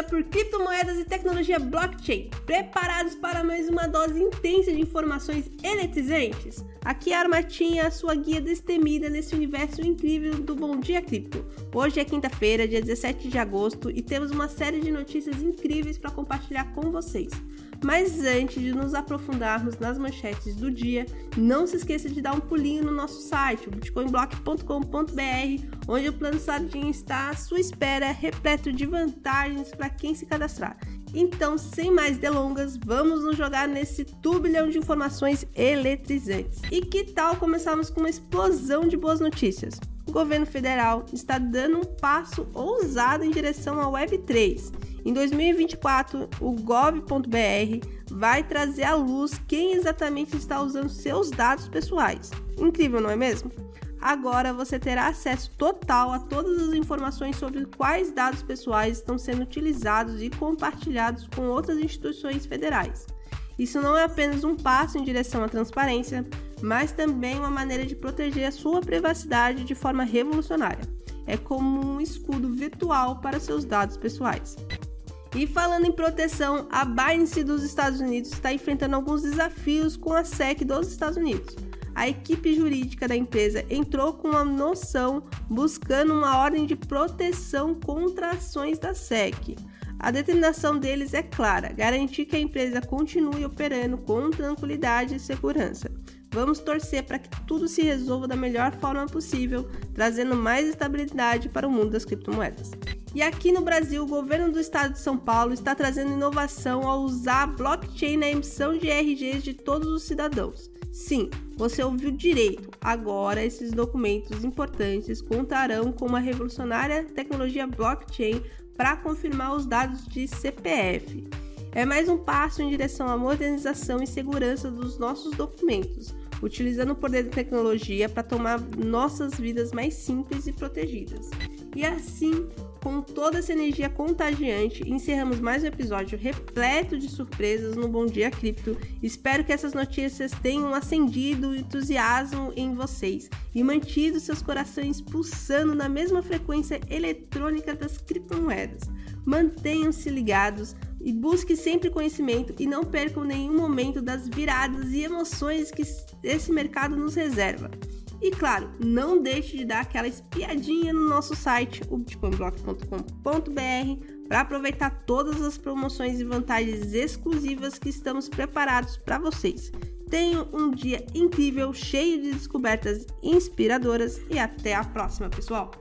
por criptomoedas e tecnologia blockchain. Preparados para mais uma dose intensa de informações eletrizantes? Aqui é a Armatinha, a sua guia destemida nesse universo incrível do Bom Dia Cripto. Hoje é quinta-feira, dia 17 de agosto, e temos uma série de notícias incríveis para compartilhar com vocês. Mas antes de nos aprofundarmos nas manchetes do dia, não se esqueça de dar um pulinho no nosso site, bitcoinblock.com.br, onde o plano Sardinha está à sua espera, repleto de vantagens para quem se cadastrar. Então, sem mais delongas, vamos nos jogar nesse turbilhão de informações eletrizantes. E que tal começarmos com uma explosão de boas notícias? O governo federal está dando um passo ousado em direção à Web3 em 2024, o gov.br vai trazer à luz quem exatamente está usando seus dados pessoais. Incrível, não é mesmo? Agora você terá acesso total a todas as informações sobre quais dados pessoais estão sendo utilizados e compartilhados com outras instituições federais. Isso não é apenas um passo em direção à transparência, mas também uma maneira de proteger a sua privacidade de forma revolucionária. É como um escudo virtual para seus dados pessoais. E falando em proteção, a Binance dos Estados Unidos está enfrentando alguns desafios com a SEC dos Estados Unidos. A equipe jurídica da empresa entrou com uma noção buscando uma ordem de proteção contra ações da SEC. A determinação deles é clara: garantir que a empresa continue operando com tranquilidade e segurança. Vamos torcer para que tudo se resolva da melhor forma possível, trazendo mais estabilidade para o mundo das criptomoedas. E aqui no Brasil, o governo do estado de São Paulo está trazendo inovação ao usar blockchain na emissão de RGs de todos os cidadãos. Sim, você ouviu direito. Agora, esses documentos importantes contarão com uma revolucionária tecnologia blockchain para confirmar os dados de CPF. É mais um passo em direção à modernização e segurança dos nossos documentos, utilizando o poder da tecnologia para tomar nossas vidas mais simples e protegidas. E assim, com toda essa energia contagiante, encerramos mais um episódio repleto de surpresas no Bom Dia Cripto. Espero que essas notícias tenham acendido o entusiasmo em vocês e mantido seus corações pulsando na mesma frequência eletrônica das criptomoedas. Mantenham-se ligados e busque sempre conhecimento e não percam nenhum momento das viradas e emoções que esse mercado nos reserva. E claro, não deixe de dar aquela espiadinha no nosso site, o bitcoinblock.com.br, para aproveitar todas as promoções e vantagens exclusivas que estamos preparados para vocês. Tenham um dia incrível, cheio de descobertas inspiradoras e até a próxima, pessoal!